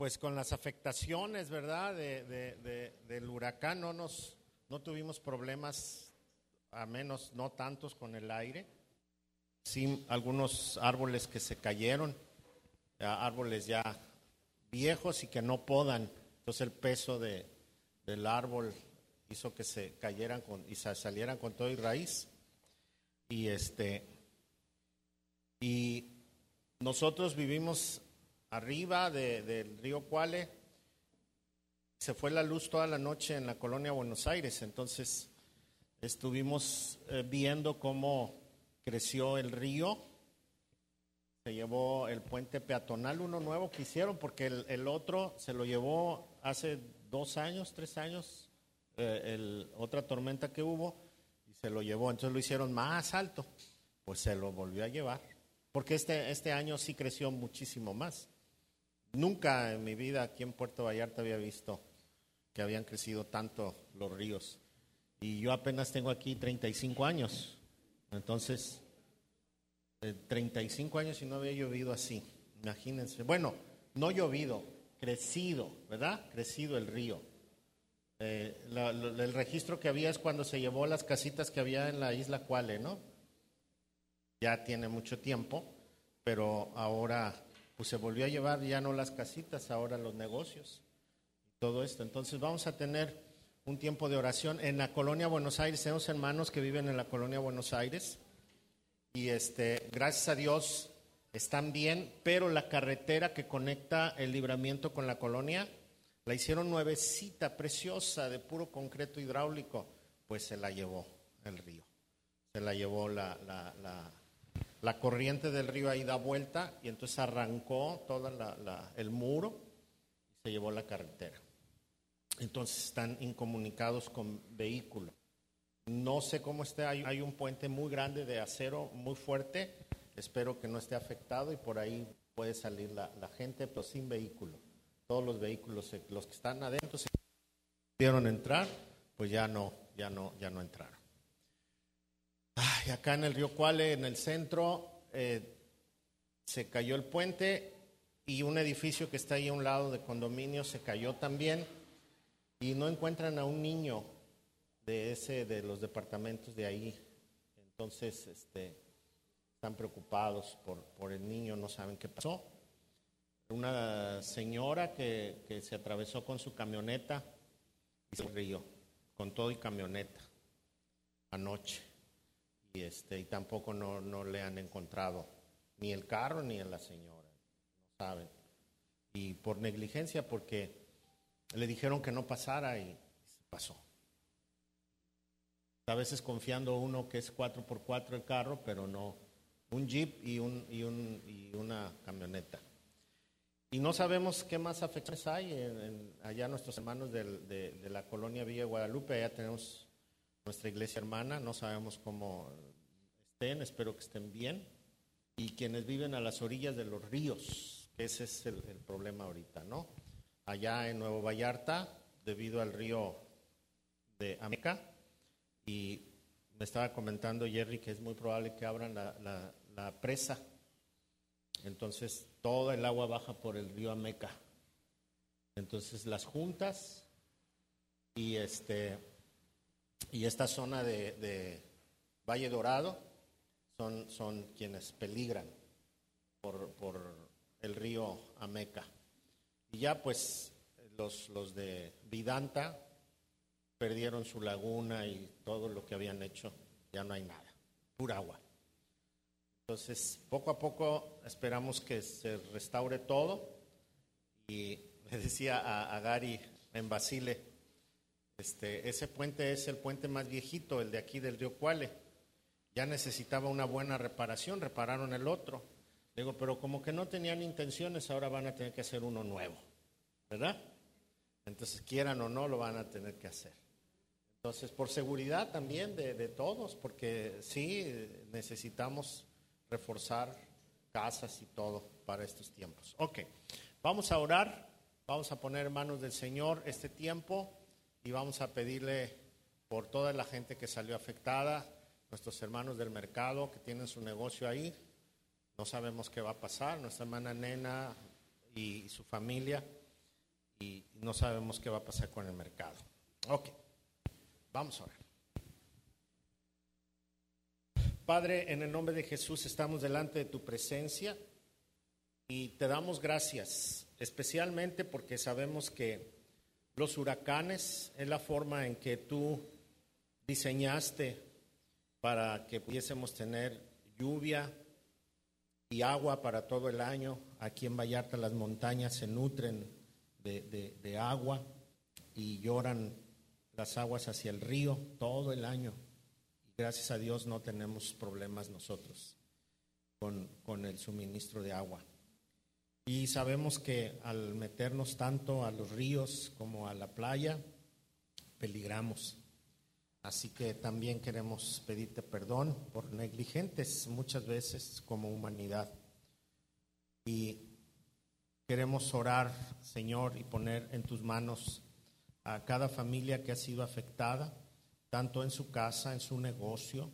pues con las afectaciones, ¿verdad? del huracán no nos, no tuvimos problemas, a menos no tantos con el aire. Sí, algunos árboles que se cayeron, árboles ya viejos y que no podan. Entonces el peso de, del árbol hizo que se cayeran con, y salieran con todo y raíz. Y este y nosotros vivimos arriba del río Cuale. Se fue la luz toda la noche en la colonia Buenos Aires, entonces estuvimos eh, viendo cómo creció el río. Se llevó el puente peatonal, uno nuevo que hicieron, porque el, otro se lo llevó hace dos años, tres años, eh, otra tormenta que hubo, y se lo llevó. Entonces lo hicieron más alto, pues se lo volvió a llevar, porque este, este año sí creció muchísimo más. Nunca en mi vida aquí en Puerto Vallarta había visto que habían crecido tanto los ríos. Y yo apenas tengo aquí 35 años. Entonces, 35 años y no había llovido así. Imagínense. Bueno, no llovido, crecido, ¿verdad? Crecido el río. Eh, el registro que había es cuando se llevó las casitas que había en la isla Cuale, ¿no? Ya tiene mucho tiempo, pero ahora pues se volvió a llevar ya no las casitas, ahora los negocios todo esto. Entonces vamos a tener un tiempo de oración en la colonia Buenos Aires. Tenemos hermanos que viven en la colonia Buenos Aires y este, gracias a Dios están bien, pero la carretera que conecta el libramiento con la colonia la hicieron nuevecita, preciosa, de puro concreto hidráulico, pues se la llevó el río, se la llevó la la corriente del río ahí da vuelta y entonces arrancó todo el muro y se llevó la carretera. Entonces están incomunicados con vehículos. No sé cómo esté, hay, un puente muy grande de acero, muy fuerte. Espero que no esté afectado y por ahí puede salir la, gente, pero sin vehículo. Todos los vehículos, los que están adentro, si pudieron entrar, pues ya no, ya no, ya no entraron acá en el río Cuale, en el centro, eh, se cayó el puente y un edificio que está ahí a un lado de condominio se cayó también y no encuentran a un niño de ese de los departamentos de ahí. Entonces, este, están preocupados por, por el niño, no saben qué pasó. Una señora que, que se atravesó con su camioneta y se río, con todo y camioneta, anoche y, este, y tampoco no, no le han encontrado ni el carro ni a la señora, no saben. Y por negligencia, porque le dijeron que no pasara y pasó. A veces confiando uno que es 4x4 el carro, pero no, un jeep y, un, y, un, y una camioneta. Y no sabemos qué más afecciones hay en, allá nuestros hermanos de, de, la colonia Villa Guadalupe, allá tenemos nuestra iglesia hermana, no sabemos cómo estén, espero que estén bien, y quienes viven a las orillas de los ríos, ese es el, problema ahorita, ¿no? Allá en Nuevo Vallarta, debido al río de Ameca, y me estaba comentando Jerry que es muy probable que abran la, la presa, entonces toda el agua baja por el río Ameca. Entonces las juntas y este y esta zona de, Valle Dorado son, son quienes peligran por, el río Ameca. Y ya pues los, los de Vidanta perdieron su laguna y todo lo que habían hecho, ya no hay nada, pura agua. Entonces, poco a poco esperamos que se restaure todo. Y le decía a, a Gary en Basile, este, ese puente es el puente más viejito, el de aquí del río Cuale. Ya necesitaba una buena reparación, repararon el otro. Digo, pero como que no tenían intenciones, ahora van a tener que hacer uno nuevo, ¿verdad? Entonces, quieran o no, lo van a tener que hacer. Entonces, por seguridad también de, de todos, porque sí necesitamos reforzar casas y todo para estos tiempos. Ok, vamos a orar, vamos a poner en manos del Señor este tiempo y vamos a pedirle por toda la gente que salió afectada, nuestros hermanos del mercado que tienen su negocio ahí. No sabemos qué va a pasar. Nuestra hermana Nena y su familia y no sabemos qué va a pasar con el mercado. Ok, vamos a orar. Padre, en el nombre de Jesús estamos delante de tu presencia y te damos gracias, especialmente porque sabemos que los huracanes es la forma en que tú diseñaste para que pudiésemos tener lluvia y agua para todo el año. Aquí en Vallarta las montañas se nutren de, agua y lloran las aguas hacia el río todo el año. Gracias a Dios no tenemos problemas nosotros con, el suministro de agua. Y sabemos que al meternos tanto a los ríos como a la playa, peligramos. Así que también queremos pedirte perdón por negligentes muchas veces como humanidad. Y queremos orar, Señor, y poner en tus manos a cada familia que ha sido afectada tanto en su casa, en su negocio,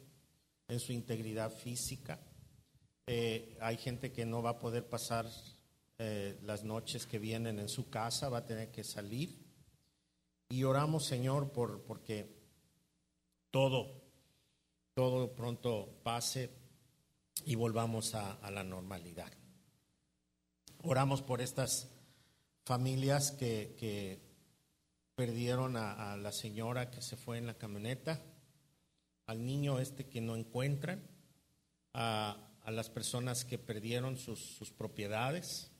en su integridad física. Eh, hay gente que no va a poder pasar eh, las noches que vienen en su casa, va a tener que salir. Y oramos, Señor, por, porque todo, todo pronto pase y volvamos a la normalidad. Oramos por estas familias que, que perdieron a, la señora que se fue en la camioneta, al niño este que no encuentran, a, las personas que perdieron sus, propiedades.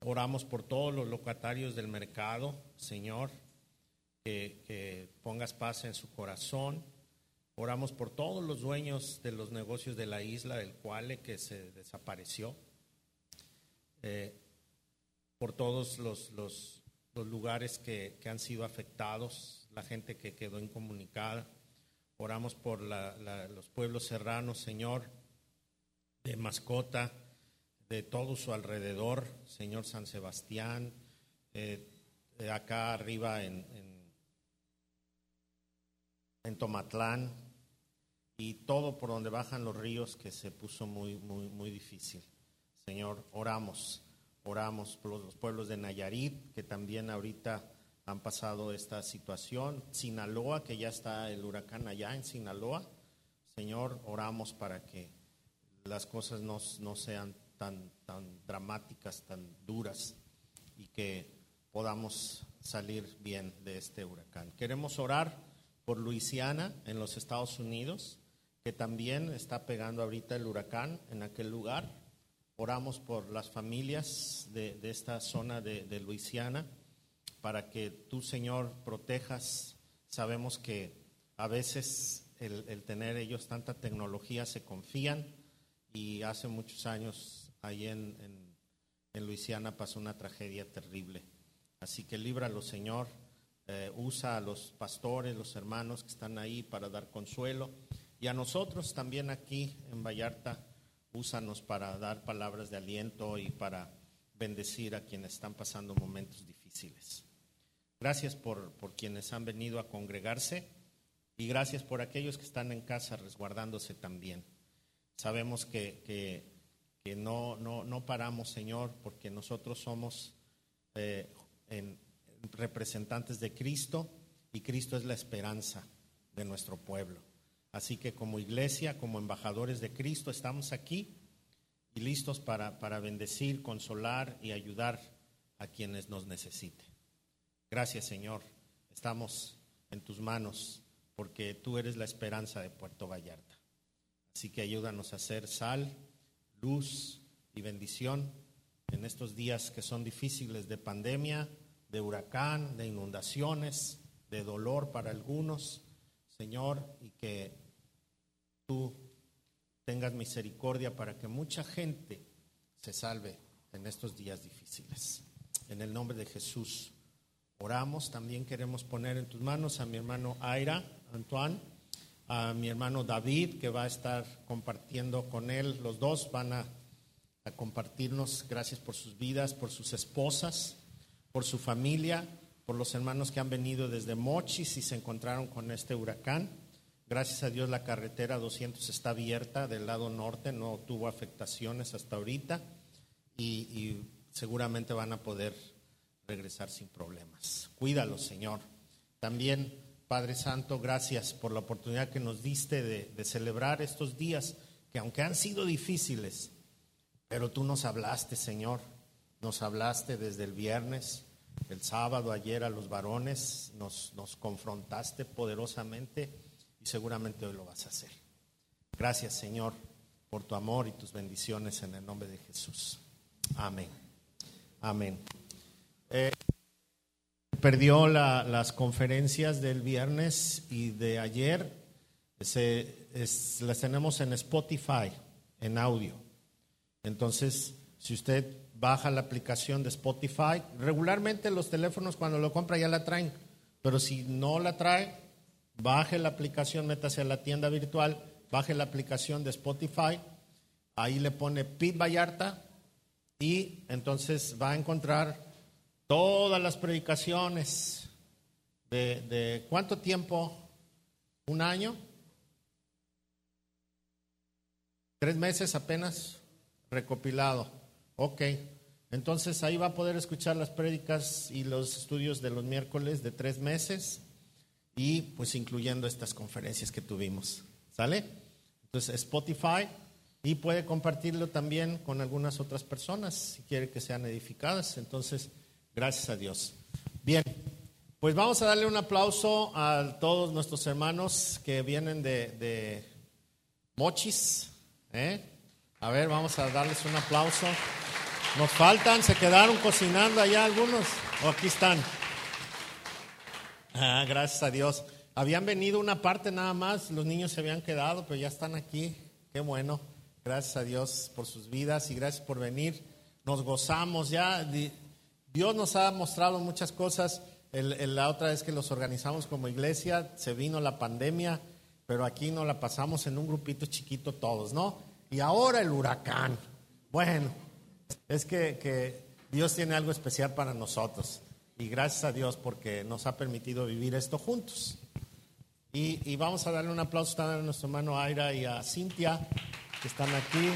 Oramos por todos los locatarios del mercado, Señor, que, que, pongas paz en su corazón. Oramos por todos los dueños de los negocios de la isla, del cual que se desapareció. Eh, por todos los, los los lugares que, han sido afectados, la gente que quedó incomunicada. Oramos por los pueblos serranos, Señor, de mascota, de todo su alrededor, Señor San Sebastián, eh, acá arriba en, en, Tomatlán y todo por donde bajan los ríos que se puso muy, muy, muy difícil. Señor, oramos Oramos por los pueblos de Nayarit, que también ahorita han pasado esta situación. Sinaloa, que ya está el huracán allá en Sinaloa. Señor, oramos para que las cosas no, sean tan, tan dramáticas, tan duras y que podamos salir bien de este huracán. Queremos orar por Luisiana en los Estados Unidos, que también está pegando ahorita el huracán en aquel lugar. Oramos por las familias de, esta zona de, Luisiana para que tú, Señor, protejas. Sabemos que a veces el, tener ellos tanta tecnología se confían y hace muchos años ahí en, en, Luisiana pasó una tragedia terrible. Así que líbralo, Señor. Eh, usa a los pastores, los hermanos que están ahí para dar consuelo y a nosotros también aquí en Vallarta úsanos para dar palabras de aliento y para bendecir a quienes están pasando momentos difíciles. Gracias por, por quienes han venido a congregarse y gracias por aquellos que están en casa resguardándose también. Sabemos que, que, no, no, no, paramos, Señor, porque nosotros somos eh, representantes de Cristo y Cristo es la esperanza de nuestro pueblo. Así que como iglesia, como embajadores de Cristo, estamos aquí y listos para, para bendecir, consolar y ayudar a quienes nos necesiten. Gracias Señor, estamos en tus manos porque tú eres la esperanza de Puerto Vallarta. Así que ayúdanos a ser sal, luz y bendición en estos días que son difíciles de pandemia, de huracán, de inundaciones, de dolor para algunos Señor, y que tú tengas misericordia para que mucha gente se salve en estos días difíciles. En el nombre de Jesús oramos. También queremos poner en tus manos a mi hermano Aira, Antoine, a mi hermano David, que va a estar compartiendo con él. Los dos van a, a compartirnos. Gracias por sus vidas, por sus esposas, por su familia por los hermanos que han venido desde Mochis y se encontraron con este huracán. Gracias a Dios la carretera 200 está abierta del lado norte, no tuvo afectaciones hasta ahorita y, seguramente van a poder regresar sin problemas. Cuídalos, Señor. También, Padre Santo, gracias por la oportunidad que nos diste de, celebrar estos días que aunque han sido difíciles, pero tú nos hablaste, Señor. Nos hablaste desde el viernes, el sábado, ayer a los varones, nos, nos confrontaste poderosamente y seguramente hoy lo vas a hacer. Gracias, Señor, por tu amor y tus bendiciones en el nombre de Jesús. Amén. Amén. Eh, perdió la- las conferencias del viernes y de ayer. Se- las tenemos en Spotify, en audio. Entonces, si usted baja la aplicación de Spotify, regularmente los teléfonos cuando lo compra ya la traen, pero si no la trae, baje la aplicación, métase a la tienda virtual, baje la aplicación de Spotify, ahí le pone Pete Vallarta y entonces va a encontrar todas las predicaciones de, cuánto tiempo, un año, tres meses apenas recopilado. Ok, entonces ahí va a poder escuchar las prédicas y los estudios de los miércoles de tres meses y pues incluyendo estas conferencias que tuvimos. ¿Sale? Entonces Spotify y puede compartirlo también con algunas otras personas si quiere que sean edificadas. Entonces, gracias a Dios. Bien, pues vamos a darle un aplauso a todos nuestros hermanos que vienen de, Mochis. ¿eh? A ver, vamos a darles un aplauso. Nos faltan, se quedaron cocinando allá algunos. O aquí están. Ah, gracias a Dios. Habían venido una parte nada más, los niños se habían quedado, pero ya están aquí. Qué bueno. Gracias a Dios por sus vidas y gracias por venir. Nos gozamos ya. Di- Dios nos ha mostrado muchas cosas. El- la otra vez que los organizamos como iglesia, se vino la pandemia, pero aquí nos la pasamos en un grupito chiquito todos, ¿no? Y ahora el huracán. Bueno, es que, Dios tiene algo especial para nosotros. Y gracias a Dios porque nos ha permitido vivir esto juntos. Y, y vamos a darle un aplauso también a nuestro hermano Aira y a Cintia, que están aquí.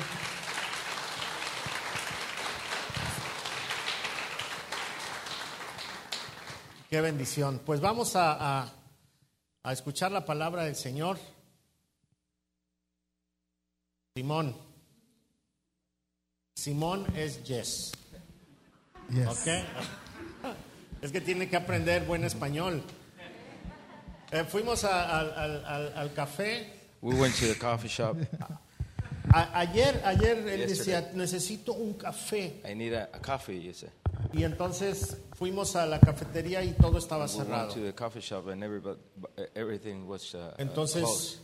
Qué bendición. Pues vamos a, a- a escuchar la palabra del Señor. Simón. Simón es Yes. Yes. ¿Ok? Es que tiene que aprender buen español. Eh, fuimos a- al- al- al- al café We went to the coffee shop. A- ayer, ayer él Yesterday. decía, necesito un café. I need a, a coffee, you say. Y entonces fuimos a la cafetería y todo estaba cerrado. was uh, uh, Entonces,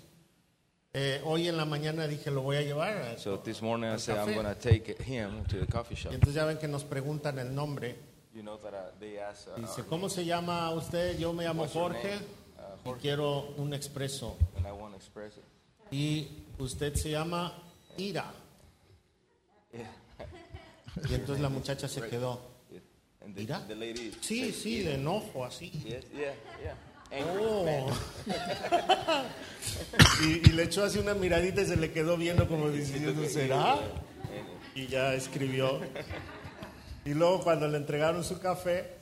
eh, hoy en la mañana dije, lo voy a llevar. a- So this morning I said I'm café. going to take him to the coffee shop. Y entonces ya ven que nos preguntan el nombre. You know that uh, they asked, uh, Dice, ¿cómo se llama usted? Yo me llamo Jorge? Uh, y quiero un expreso. and I want. Y usted se llama Ira. Y entonces la muchacha se quedó. And the, ¿Ira? the lady Sí, sí, de enojo, así. Yes, yeah, yeah. Oh. y, y le echó así una miradita y se le quedó viendo como diciendo, ¿será? Y ya escribió. Y luego cuando le entregaron su café,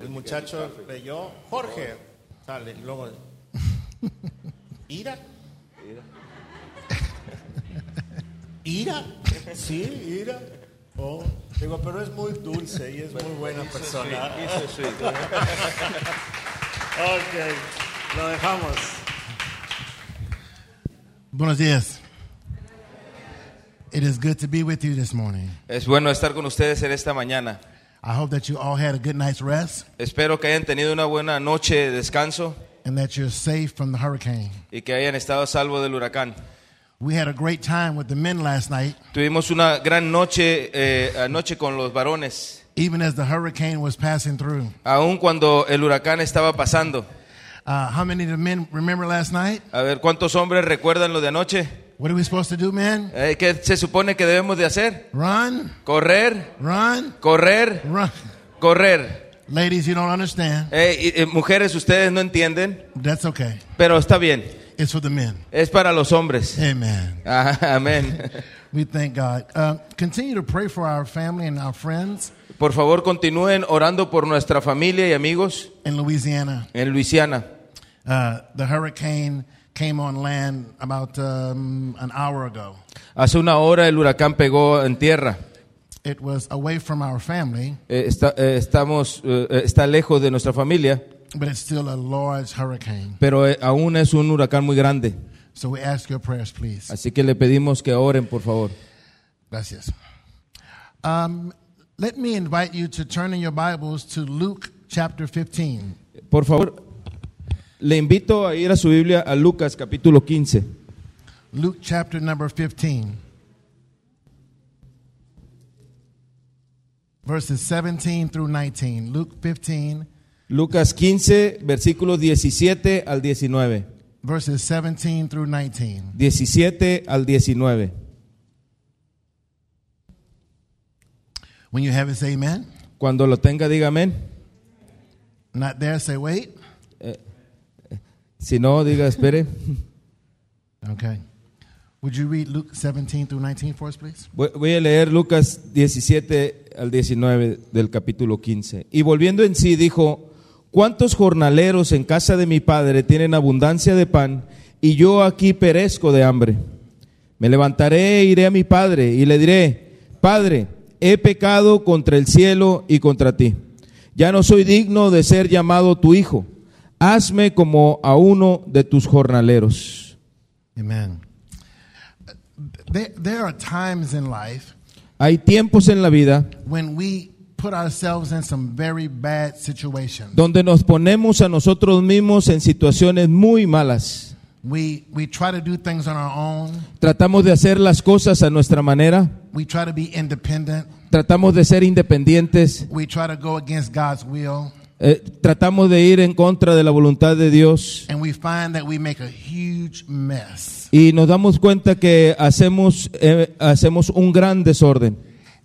el muchacho leyó, Jorge, sale, y luego, ¿Ira? Ira. ¿Ira? Sí, Ira. Oh, digo, pero es muy dulce y es muy buena persona. sweet. Sweet. Ok, lo dejamos. Buenos dias. It is good to be with you this morning. es bueno estar con ustedes en esta mañana. I hope that you all had a good night's rest Espero que hayan tenido una buena noche de descanso and that you're safe from the hurricane. y que hayan estado a salvo del huracán. We had a great time with the men last night, Tuvimos una gran noche eh, anoche con los varones, even as the hurricane was passing through. aun cuando el huracán estaba pasando. Uh, how many of the men remember last night? A ver, ¿cuántos hombres recuerdan lo de anoche? What are we supposed to do, men? Eh, ¿Qué se supone que debemos de hacer? Run, Correr, run, correr, run. correr. Ladies, you don't understand. Eh, eh, mujeres, ustedes no entienden, That's okay. pero está bien. It's for the men. Es para los hombres. Amen. Ah, Amén. We thank God. Uh, continue to pray for our family and our friends. Por favor, continúen orando por nuestra familia y amigos in Louisiana. en Luisiana. Uh, the hurricane came on land about um, an hour ago. Hace una hora el huracán pegó en tierra. It was away from our family, Eh, está, eh, estamos, eh, eh, está lejos de nuestra familia, but it's still a large hurricane. pero eh, aún es un huracán muy grande. So we ask your prayers, please. Así que le pedimos que oren, por favor. Gracias. Um, let me invite you to turn in your Bibles to Luke chapter 15. Por favor, le invito a ir a su Biblia a Lucas capítulo 15. Luke chapter number 15. Verses 17 through 19. Luke 15, Lucas 15, versículos 17 al 19. verses 17 through 19. 17 al 19. When you have it, say amen. Cuando lo tenga, diga amén. Not there, say wait. Si no, diga espere. Okay. Would you read Luke 17 through 19 for us, please? Voy a leer Lucas 17 al 19 del capítulo 15. Y volviendo en sí, dijo, ¿cuántos jornaleros en casa de mi padre tienen abundancia de pan y yo aquí perezco de hambre? Me levantaré e iré a mi padre y le diré, Padre, he pecado contra el cielo y contra ti. Ya no soy digno de ser llamado tu hijo. Hazme como a uno de tus jornaleros. Amen. There, there are times in life Hay tiempos en la vida when we put ourselves in some very bad situations. donde nos ponemos a nosotros mismos en situaciones muy malas. We, we try to do things on our own. Tratamos de hacer las cosas a nuestra manera, We try to be independent. tratamos de ser independientes, We try to go against God's will. eh, tratamos de ir en contra de la voluntad de Dios And we find that we make a huge mess. y nos damos cuenta que hacemos, eh, hacemos un gran desorden.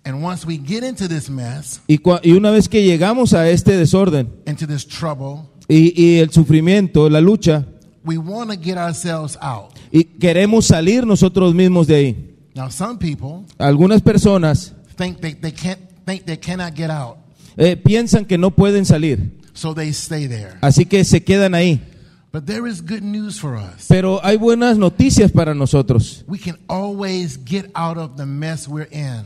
And once we get into this mess, Y, una vez que llegamos a este desorden into this trouble, y, y el sufrimiento, la lucha, we want to get ourselves out. y queremos salir nosotros mismos de ahí. Now, some people Algunas personas think they, they can't think they cannot get out, eh, piensan que no pueden salir, so they stay there. así que se quedan ahí. But there is good news for us. Pero hay buenas noticias para nosotros. We can always get out of the mess we're in.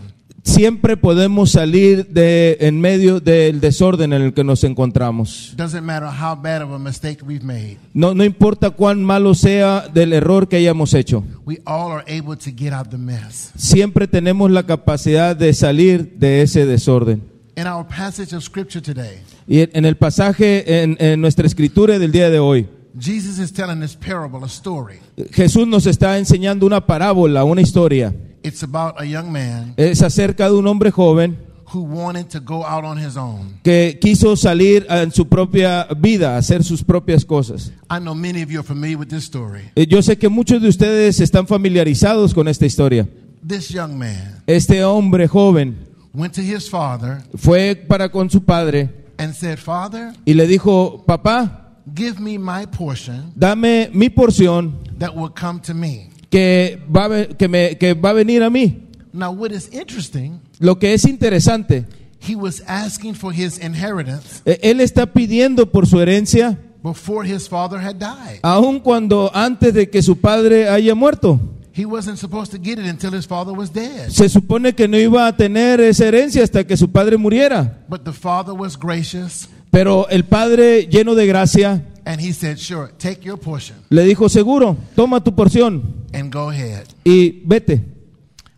Siempre podemos salir de en medio del desorden en el que nos encontramos. Doesn't matter how bad of a mistake we've made. No, no importa cuán malo sea del error que hayamos hecho. We all are able to get out the mess. Siempre tenemos la capacidad de salir de ese desorden. In our passage of scripture today, Y en- el pasaje, en, en nuestra escritura del día de hoy, Jesus is telling this parable, a story. Jesús nos está enseñando una parábola, una historia. It's about a young man Es acerca de un hombre joven who wanted to go out on his own. que quiso salir en su propia vida, hacer sus propias cosas. I know many of you are familiar with this story. Yo sé que muchos de ustedes están familiarizados con esta historia. This young man Este hombre joven went to his father fue para con su padre and said, Father, y le dijo, papá, give me my portion dame mi porción that will come to me. Que va, a que me, que va a venir a mí. Now, what is interesting, Lo que es interesante, he was asking for his inheritance eh, él está pidiendo por su herencia before his father had died. aun cuando antes de que su padre haya muerto. He wasn't supposed to get it until his father was dead. Se supone que no iba a tener esa herencia hasta que su padre muriera. But the father was gracious Pero el padre, lleno de gracia, and he said, Sure, take your portion le dijo, seguro, toma tu porción and go ahead. y vete.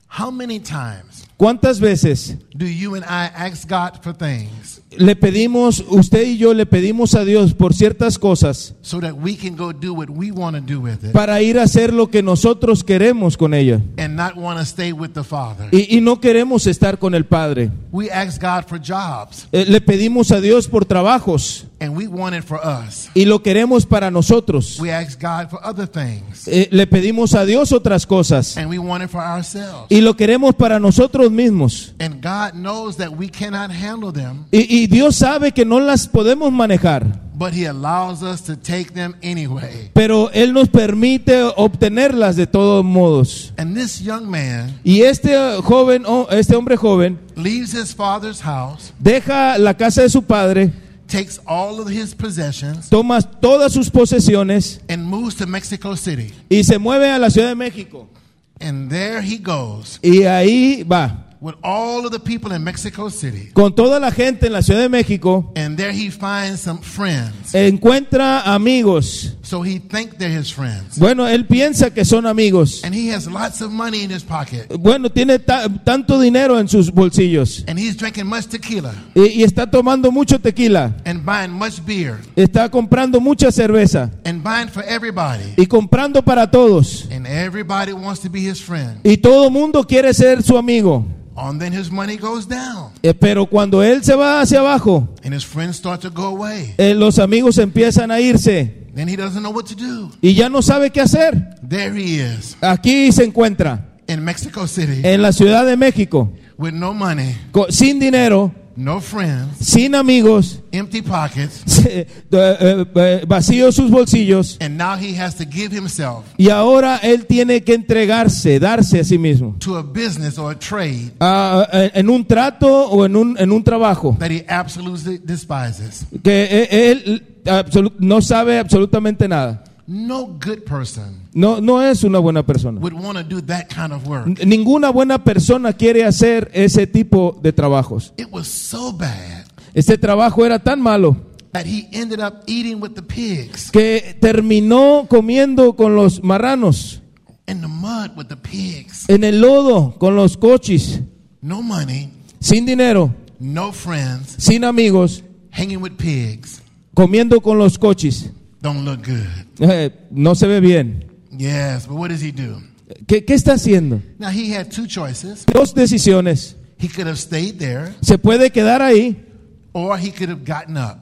How many times ¿Cuántas veces do you and I ask God for things le pedimos, usted y yo le pedimos a Dios por ciertas cosas so that we can go do what we want to do with it para ir a hacer lo que nosotros queremos con ella? and not want to stay with the Father? Y, y no queremos estar con el Padre. We ask God for jobs Eh, le pedimos a Dios por trabajos and we want it for us. y lo queremos para nosotros. We ask God for other things Eh, le pedimos a Dios otras cosas and we want it for ourselves. y lo queremos para nosotros mismos. And God knows that we cannot handle them, Y, y Dios sabe que no las podemos manejar, but He allows us to take them anyway. pero Él nos permite obtenerlas de todos modos. And this young man Y este joven, o este hombre joven, leaves his father's house, deja la casa de su padre, takes all of his possessions, toma todas sus posesiones and moves to Mexico City. y se mueve a la Ciudad de México. And there he goes Y ahí va, with all of the people in Mexico City. con toda la gente en la Ciudad de México, And there he finds some friends. encuentra amigos. So he think they're his friends. Bueno, él piensa que son amigos. And he has lots of money in his pocket. Bueno, tiene ta- tanto dinero en sus bolsillos And he's drinking much tequila y, y está tomando mucho tequila, and buying much beer está comprando mucha cerveza and buying for everybody. y comprando para todos. And everybody wants to be his friend. Y todo mundo quiere ser su amigo. And then his money goes down. Eh, Pero cuando él se va hacia abajo, And his friends start to go away. eh, los amigos empiezan a irse Then he doesn't know what to do. y ya no sabe qué hacer. There he is Aquí se encuentra, in Mexico City en la Ciudad de México, with no money, co- sin dinero, no friends, sin amigos, empty pockets. eh, eh, eh, vacíos sus bolsillos. And now he has to give himself Y ahora él tiene que entregarse, darse a sí mismo. to a business or a trade en un trato o en un, en un trabajo that he absolutely despises. que él no sabe absolutamente nada. No good person No, no es una buena persona. would want to do that kind of work. Ninguna buena persona quiere hacer ese tipo de trabajos. It was so bad Este trabajo era tan malo that he ended up eating with the pigs que terminó comiendo con los marranos, in the mud with the pigs. en el lodo con los cochis, No money, sin dinero, no friends, sin amigos, hanging with pigs. comiendo con los cochis. Don't look good. Eh, no se ve bien. Yes, but what does he do? ¿Qué, qué está haciendo? Now he had two choices. Dos decisiones. He could have stayed there Se puede quedar ahí or he could have gotten up.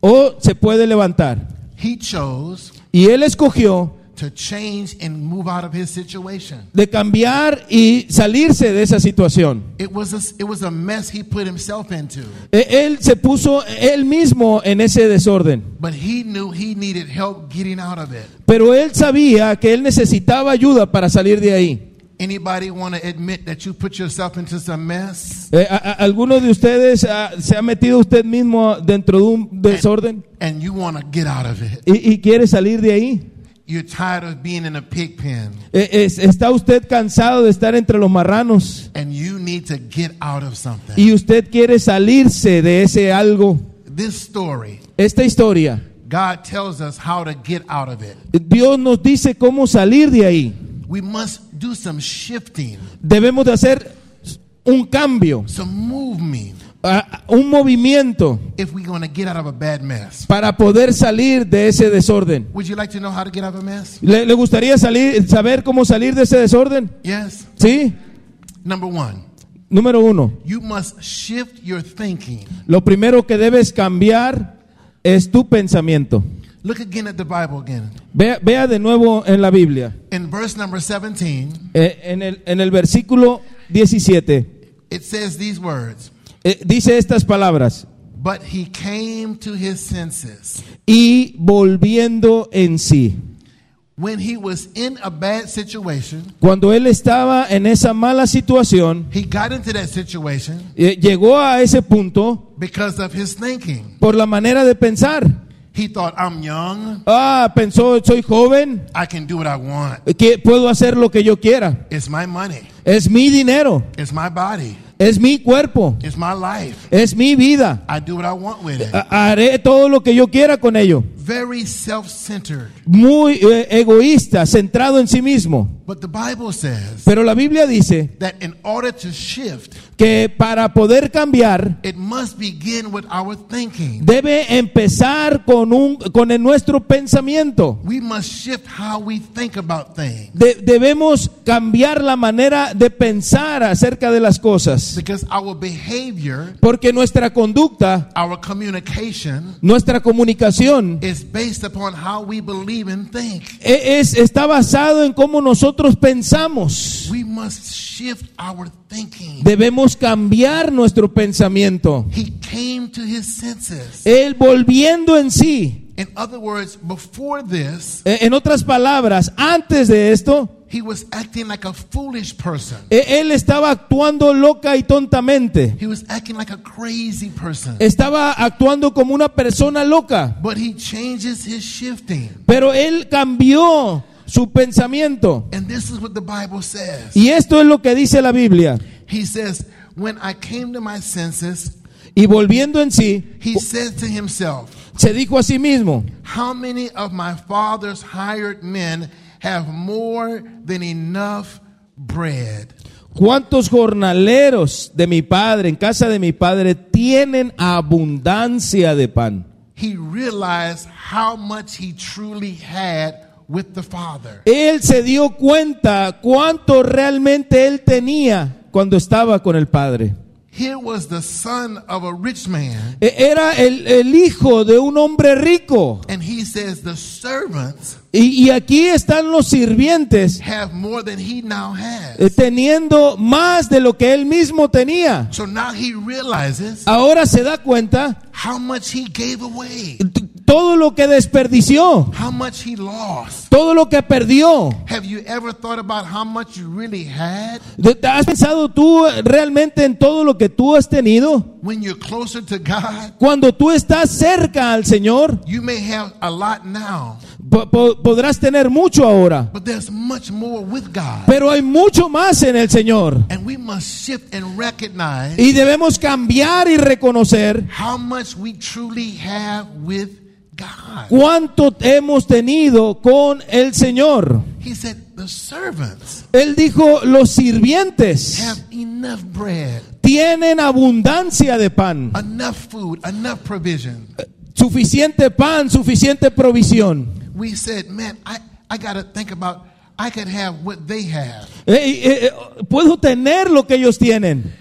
o se puede levantar. He chose Y él escogió to change and move out of his situation. de cambiar y salirse de esa situación. It was a, it was a mess he put himself into. E- Él se puso él mismo en ese desorden. But he knew he needed help getting out of it. Pero él sabía que él necesitaba ayuda para salir de ahí. Anybody want to admit that you put yourself into some mess Eh, a- a- ¿Alguno de ustedes se ha metido usted mismo dentro de un desorden and you want to get out of it? y, y quiere salir de ahí? You're tired of being in a pig pen Eh, es- ¿Está usted cansado de estar entre los marranos and you need to get out of something. y usted quiere salirse de ese algo? This story, Esta historia, God tells us how to get out of it. Dios nos dice cómo salir de ahí. We must do some shifting, Debemos de hacer un cambio, some movement un movimiento if we're going to get out of a bad mess. para poder salir de ese desorden. Would you like to know how to get out of a mess? ¿Le, le gustaría salir, saber cómo salir de ese desorden? Yes. Sí. Number one, Número uno, you must shift your thinking. lo primero que debes cambiar es tu pensamiento. Look again at the Bible again. Vea, vea de nuevo en la Biblia, In verse number 17, eh, en, el, en el versículo 17, it says these words eh, dice estas palabras, But he came to his senses. y volviendo en sí. When he was in a bad situation, Cuando él estaba en esa mala situación, he got into that situation eh, llegó a ese punto because of his thinking. por la manera de pensar. He thought, I'm young, Ah, pensó, soy joven, I can do what I want. que puedo hacer lo que yo quiera. It's my money, Es mi dinero, it's my body, es mi cuerpo, it's my life. es mi vida. I do what I want with it. Ha- Haré todo lo que yo quiera con ello. Very self centered. Muy eh, egoísta, centrado en sí mismo. But the Bible says Pero la Biblia dice that in order to shift, que para poder cambiar it must begin with our thinking. debe empezar con un con el nuestro pensamiento. We must shift how we think about things. De- debemos cambiar la manera de pensar acerca de las cosas, Because our behavior, porque nuestra conducta, our communication, nuestra comunicación is based upon how we believe and think. e- es está basado en cómo nosotros pensamos. We must shift our thinking. Debemos cambiar nuestro pensamiento. He came to his senses. Él volviendo en sí. In other words, before this, Eh, En otras palabras, antes de esto, he was acting like a foolish person. eh, él estaba actuando loca y tontamente. He was acting like a crazy person. Estaba actuando como una persona loca. But he changes his shifting. Pero él cambió su pensamiento. And this is what the Bible says. Y esto es lo que dice la Biblia. He says, When I came to my senses, Y volviendo en sí, he said to himself, se dijo a sí mismo, How many of my father's hired men have more than enough bread? ¿cuántos jornaleros de mi padre, en casa de mi padre, tienen abundancia de pan? He realized how much he truly had with the Father. Él se dio cuenta cuánto realmente él tenía cuando estaba con el Padre. Here was the son of a rich man, E- Era el, el hijo de un hombre rico. and he says the servants Y, y aquí están los sirvientes have more than he now has. eh, teniendo más de lo que él mismo tenía. So now he realizes Ahora se da cuenta how much he gave away, todo lo que desperdició, how much he lost. todo lo que perdió. Have you ever thought about how much you really had? ¿Te- te ¿Has pensado tú realmente en todo lo que tú has tenido? When you're closer to God, Cuando tú estás cerca al Señor, you may have a lot now, po- po- podrás tener mucho ahora, but there's much more with God. pero hay mucho más en el Señor. And we must shift and recognize Y debemos cambiar y reconocer how much we truly have with God. cuánto hemos tenido con el Señor. He said, The servants Él dijo, los sirvientes have enough bread, tienen abundancia de pan, enough food, enough provision. suficiente pan, suficiente provisión. We said, Man, I, I got to think about, I could have what they have. Eh, eh, eh, puedo tener lo que ellos tienen.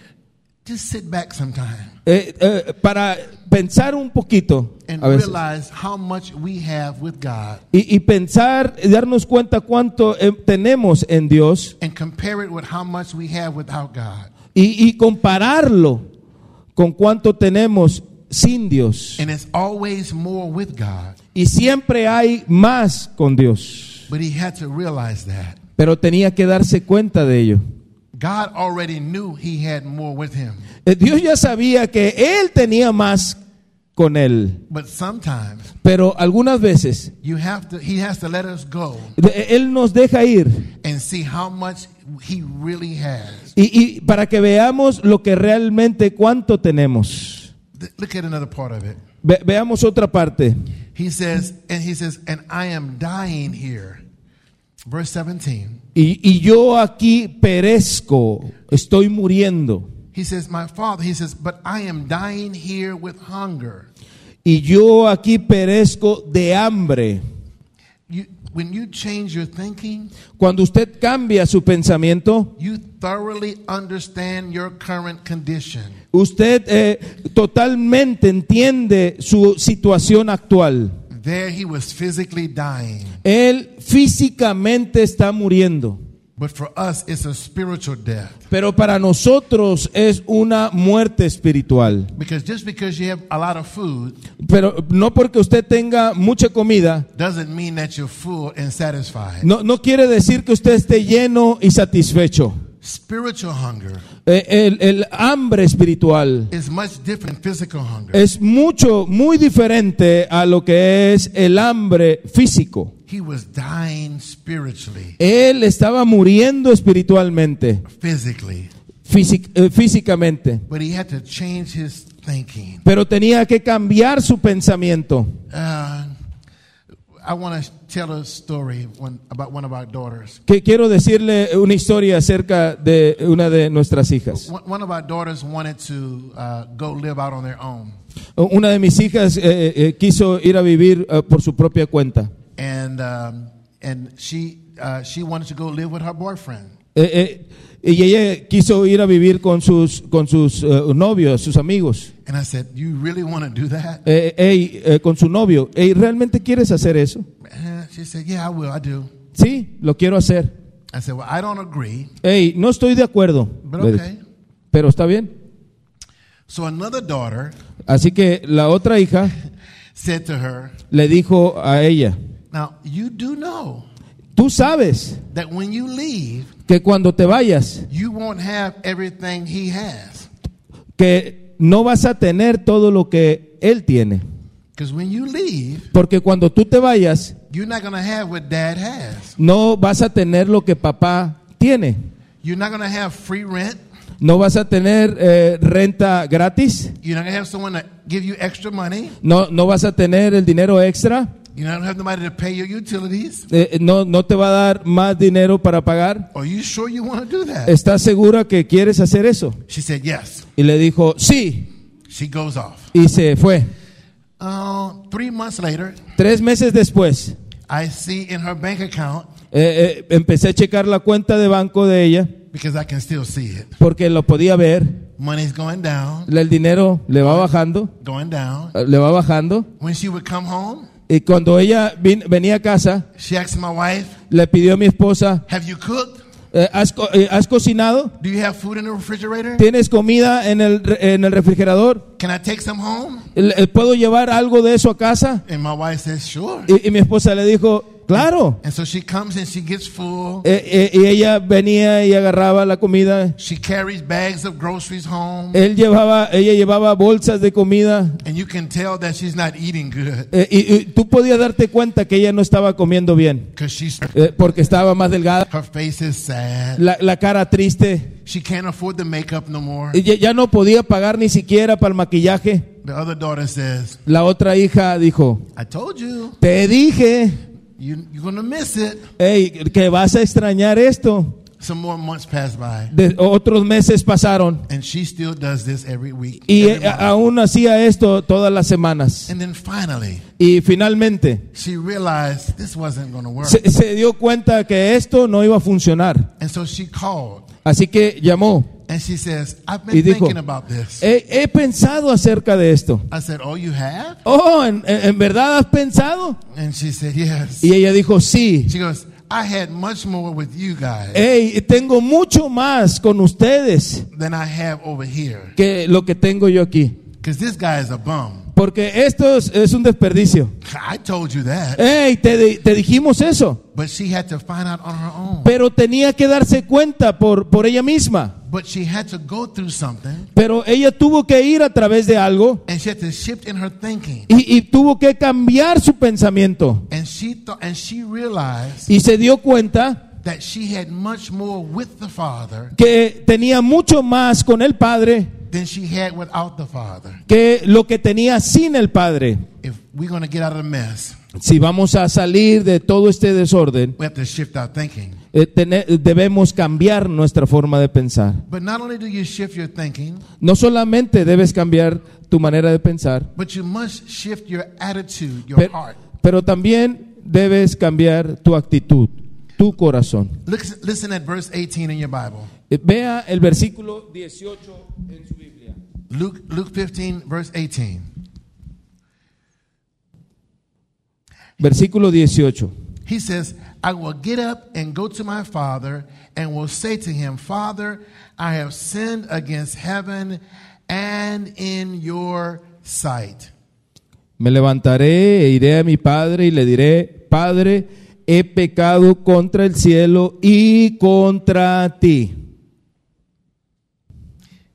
Just sit back sometime Eh, eh, para pensar un poquito a veces. realize how much we have with God y, y pensar y darnos cuenta cuánto eh, tenemos en Dios y, y compararlo con cuánto tenemos sin Dios. And it's always more with God. Y siempre hay más con Dios. But he had to realize that. Pero tenía que darse cuenta de ello. God already knew he had more with him. Eh, Dios ya sabía que Él tenía más con Él. But sometimes Pero algunas veces you have to he has to let us go Él nos deja ir and see how much he really has. y, y para que veamos lo que realmente cuánto tenemos. Look at another part of it. Ve- veamos otra parte. He says, and he says, and I am dying here. Verse 17. Y, y yo aquí perezco, estoy muriendo. He says, My father, he says, but I am dying here with hunger. Y yo aquí perezco de hambre. You, when you change your thinking, Cuando usted cambia su pensamiento, you thoroughly understand your current condition. usted eh, totalmente entiende su situación actual. There he was physically dying. Él físicamente está muriendo. But for us, it's a spiritual death. Pero para nosotros es una muerte espiritual. Because just because you have a lot of food Pero no porque usted tenga mucha comida, doesn't mean that you're full and satisfied. no, no quiere decir que usted esté lleno y satisfecho. Spiritual hunger Eh, El, el hambre espiritual is much different than physical hunger. es mucho, muy diferente a lo que es el hambre físico. He was dying spiritually, Él estaba muriendo espiritualmente, physically, físic- eh, físicamente, but he had to change his thinking. pero tenía que cambiar su pensamiento. Uh, I want to tell a story one, about one of our daughters. Que quiero decirle una historia acerca de una de nuestras hijas. One one of our daughters wanted to uh, go live out on their own. Una de mis hijas eh, eh, quiso ir a vivir eh, por su propia cuenta. and um, and she uh, she wanted to go live with her boyfriend. Eh, eh, y ella quiso ir a vivir con sus, con sus eh, novios, sus amigos, And I said, "You really want to do that?" Eh, ey, eh, con su novio. Ey, ¿Realmente quieres hacer eso? Uh, she said, "Yeah, I will. I do." Sí, lo quiero hacer. I said, "Well, I don't agree, Ey, no estoy de acuerdo. but okay." Pero está bien. So another daughter Así que la otra hija said to her, le dijo a ella, Now, you do know tú sabes that when you leave, que cuando te vayas, you won't have everything he has. que no vas a tener todo lo que él tiene. When you leave, Porque cuando tú te vayas, you're not to have what dad has. no vas a tener lo que papá tiene. You're not to have free rent. No vas a tener eh, renta gratis. You're not to have someone to give you extra money. No, no vas a tener el dinero extra. Going to have nobody to pay your utilities. Eh, no, no te va a dar más dinero para pagar. Are you sure you want to do that? ¿Estás segura que quieres hacer eso? She said, Yes. Y le dijo, sí. She goes off. Y se fue. Uh, three months later, Tres meses después, I see in her bank account, eh, eh, empecé a checar la cuenta de banco de ella because I can still see it, porque lo podía ver. money's going down, El dinero le va bajando, going down. eh, le va bajando. When she would come home, Y cuando ella vin- venía a casa, she asked my wife, le pidió a mi esposa, Have you cooked? eh, ¿has, co- eh, has cocinado? Do you have food in the refrigerator? ¿Tienes comida en el, re- en el refrigerador? Can I take some home? ¿Le- eh, ¿Puedo llevar algo de eso a casa? And my wife says, Sure. Y, y mi esposa le dijo, claro. And so she comes and she gets full. Eh, eh, y ella venía y agarraba la comida. She carries bags of groceries home. Él llevaba, ella llevaba bolsas de comida. And you can tell that she's not eating good Eh, y, y tú podías darte cuenta que ella no estaba comiendo bien. she's eh, porque estaba más delgada. her face is sad. La, la cara triste. She can't afford the makeup no more. Y ya no podía pagar ni siquiera para el maquillaje. The other daughter says, La otra hija dijo, I told you, te dije you you're gonna miss it. "Ey, que vas a extrañar esto. Some more months pass by. De- otros meses pasaron. And she still does this every week. Y every aún hacía esto todas las semanas. And then finally, Y finalmente she realized this wasn't to work. se, se dio cuenta que esto no iba a funcionar. And so she called Así que llamó. And she says, I've Y been dijo, thinking about this. He, he pensado acerca de esto. I said, Oh, you have? Oh, ¿en, en- verdad has pensado? And she said, Yes. Y ella dijo, sí. She goes, I had much more with you guys Hey, tengo mucho más con ustedes than I have over here. que lo que tengo yo aquí. Because this guy is a bum. Porque esto es, es un desperdicio. I told you that. Hey, te, te dijimos eso. But she had to find out on her own. Pero tenía que darse cuenta por, por ella misma. But she had to go through something Pero ella tuvo que ir a través de algo and she had to shift in her thinking. y, y tuvo que cambiar su pensamiento. And she thought and she realized Y se dio cuenta that she had much more with the Father que tenía mucho más con el Padre than she had without the Father. que lo que tenía sin el Padre. If we're going to get out of the mess, Si vamos a salir de todo este desorden, we have to shift our thinking. Eh, debemos cambiar nuestra forma de pensar. But not only do you shift your thinking, No solamente debes cambiar tu manera de pensar, but you must shift your attitude, your pe- heart. pero también debes cambiar tu actitud, tu corazón. Listen, listen at verse 18 in your Bible. Eh, Vea el versículo 18 en su Biblia. Luke, Luke 15, verse 18. Versículo 18. He says, I will get up and go to my father and will say to him, Father, I have sinned against heaven and in your sight. Me levantaré e iré a mi padre y le diré, Padre, he pecado contra el cielo y contra ti.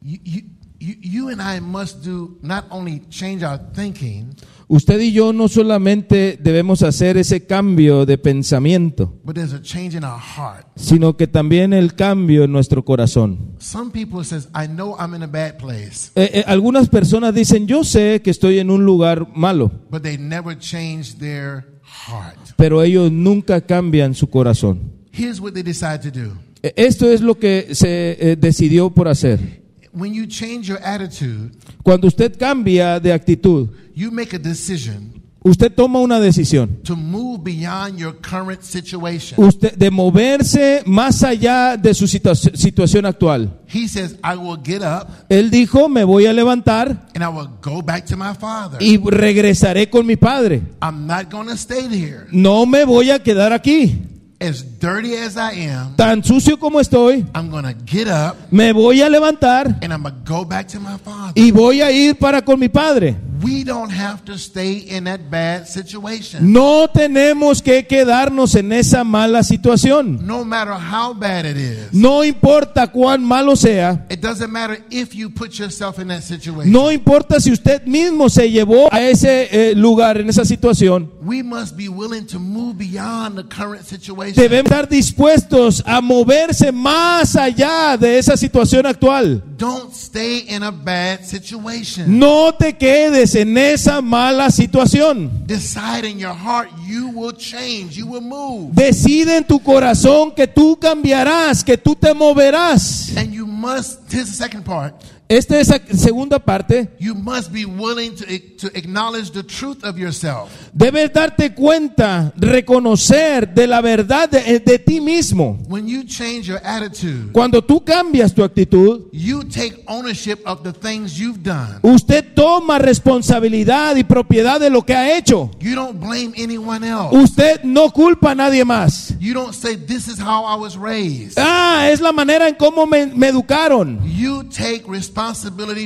You, you, you, you and I must do not only change our thinking, Usted y yo no solamente debemos hacer ese cambio de pensamiento, but there's a change in our heart. sino que también el cambio en nuestro corazón. Some people says, I know I'm in a bad place, Eh, eh, algunas personas dicen, yo sé que estoy en un lugar malo, but they never change their heart. pero ellos nunca cambian su corazón. Here's what they decide to do. Eh, Esto es lo que se eh, decidió por hacer. When you change your attitude, Cuando usted cambia de actitud, you make a decision usted toma una decisión. to move beyond your current situation. Usted de moverse más allá de su situa- situación actual. He says, I will get up Él dijo, me voy a levantar and I will go back to my father. y regresaré con mi padre. I'm not going to stay here. No me voy a quedar aquí. As dirty as I am, tan sucio como estoy, I'm to get up me voy a levantar and I'm to go back to my father. y voy a ir para con mi padre. We don't have to stay in that bad situation. No tenemos que quedarnos en esa mala situación. No matter how bad it is. No importa cuán malo sea, It doesn't matter if you put yourself in that situation. no importa si usted mismo se llevó a ese eh, lugar, en esa situación. We must be willing to move beyond the current situation. Debemos estar dispuestos a moverse más allá de esa situación actual. Don't stay in a bad situation. No te quedes en esa mala situación. Decide in your heart you will change, you will move. Decide en tu corazón que tú cambiarás, que tú te moverás. And you must, here's the second part. Esta es la segunda parte. You must be willing to, to acknowledge the truth of yourself. Debes darte cuenta, reconocer de la verdad de, de ti mismo. When you change your attitude, Cuando tú cambias tu actitud, you take ownership of the things you've done. usted toma responsabilidad y propiedad de lo que ha hecho. You don't blame anyone else. Usted no culpa a nadie más. You don't say, This is how I was raised. Ah, es la manera en cómo me, me educaron. You take responsibility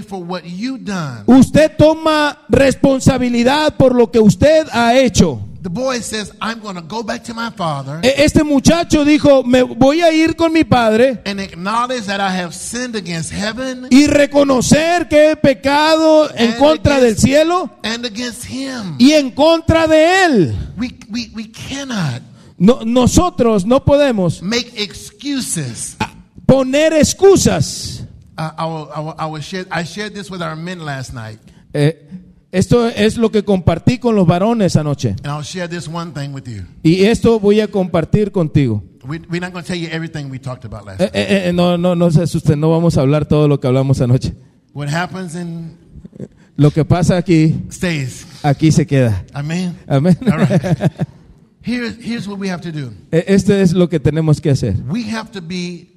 for what you done. Usted toma responsabilidad por lo que usted ha hecho. The boy says, I'm going to go back to my father E- Este muchacho dijo, me voy a ir con mi padre and acknowledge that I have sinned against heaven y reconocer que he pecado en contra del against- cielo and against him. y en contra de él. We, we, we cannot No- nosotros no podemos make excuses. poner excusas. I, will, I, will, I, will share, I shared this with our men last night. Esto es lo que compartí con los varones anoche. And I'll share this one thing with you. Y esto voy a compartir contigo. We, we're not going to tell you everything we talked about last night. no, no, no se asusten, no vamos a hablar todo lo que hablamos anoche. What happens in Lo que pasa aquí, stays. aquí se queda. Amen. Amén. All right. Here's, here's what we have to do. Eh, Esto es lo que tenemos que hacer. We have to be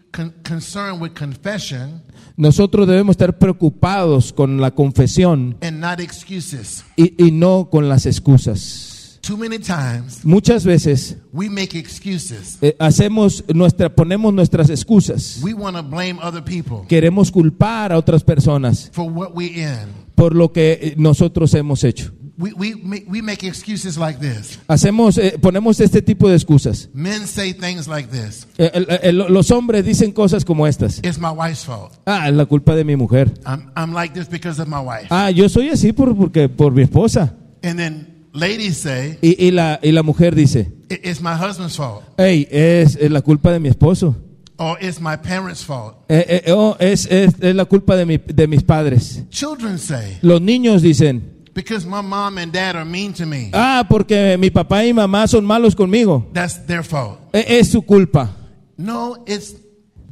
concerned with confession Nosotros debemos estar preocupados con la confesión and not excuses. y, y no con las excusas. Too many times Muchas veces we make excuses. eh, hacemos nuestra, ponemos nuestras excusas. We want to blame other people Queremos culpar a otras personas for what we in. por lo que eh, nosotros hemos hecho. We, we, make, we make excuses like this. Hacemos, eh, ponemos este tipo de excusas. Men say things like this. Eh, el- el- los hombres dicen cosas como estas. It's my wife's fault. Ah, es la culpa de mi mujer. I'm, I'm like this because of my wife. Ah, yo soy así por, porque, por mi esposa. And then ladies say, Y, y la, y la mujer dice, "I- it's my husband's fault. hey, es, es la culpa de mi esposo. Or it's my parents' fault. Eh, eh, oh, es, es, es la culpa de, mi- de mis padres. Children say, Los niños dicen, because my mom and dad are mean to me. ah, porque mi papá y mamá son malos conmigo. That's their fault. Eh, es su culpa. No, it's